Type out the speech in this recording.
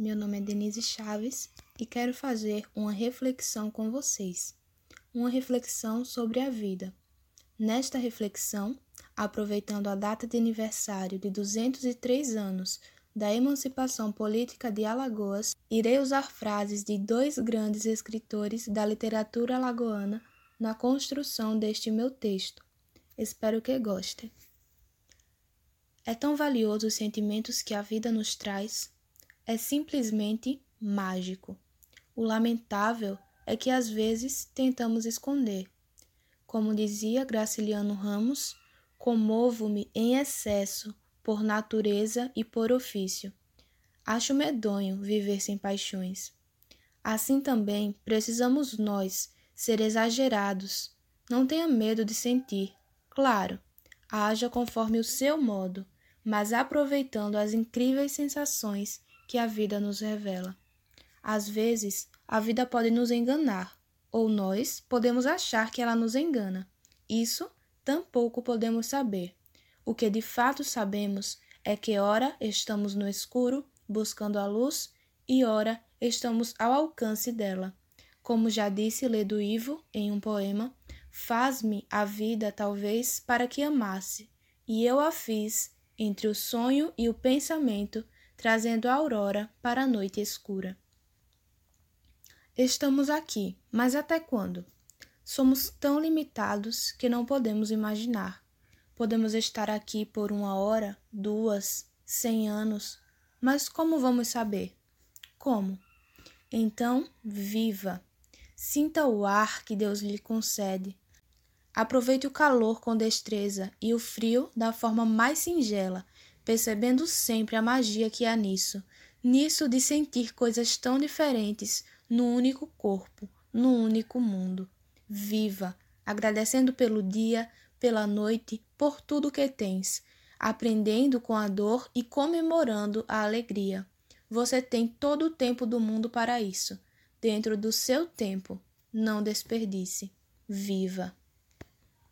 Meu nome é Denise Chaves e quero fazer uma reflexão com vocês. Uma reflexão sobre a vida. Nesta reflexão, aproveitando a data de aniversário de 203 anos da emancipação política de Alagoas, irei usar frases de dois grandes escritores da literatura alagoana na construção deste meu texto. Espero que gostem. É tão valioso os sentimentos que a vida nos traz é simplesmente mágico. O lamentável é que às vezes tentamos esconder. Como dizia Graciliano Ramos, comovo-me em excesso por natureza e por ofício. Acho medonho viver sem paixões. Assim também precisamos nós ser exagerados. Não tenha medo de sentir. Claro, haja conforme o seu modo, mas aproveitando as incríveis sensações que a vida nos revela. Às vezes, a vida pode nos enganar, ou nós podemos achar que ela nos engana. Isso tampouco podemos saber. O que de fato sabemos é que, ora, estamos no escuro, buscando a luz, e ora, estamos ao alcance dela. Como já disse Ledo Ivo em um poema, faz-me a vida talvez para que amasse, e eu a fiz entre o sonho e o pensamento trazendo a aurora para a noite escura. Estamos aqui, mas até quando? Somos tão limitados que não podemos imaginar. Podemos estar aqui por uma hora, duas, cem anos, mas como vamos saber? Como? Então, viva! Sinta o ar que Deus lhe concede. Aproveite o calor com destreza e o frio da forma mais singela percebendo sempre a magia que há nisso, nisso de sentir coisas tão diferentes no único corpo, no único mundo. Viva, agradecendo pelo dia, pela noite, por tudo que tens, aprendendo com a dor e comemorando a alegria. Você tem todo o tempo do mundo para isso. Dentro do seu tempo, não desperdice. Viva!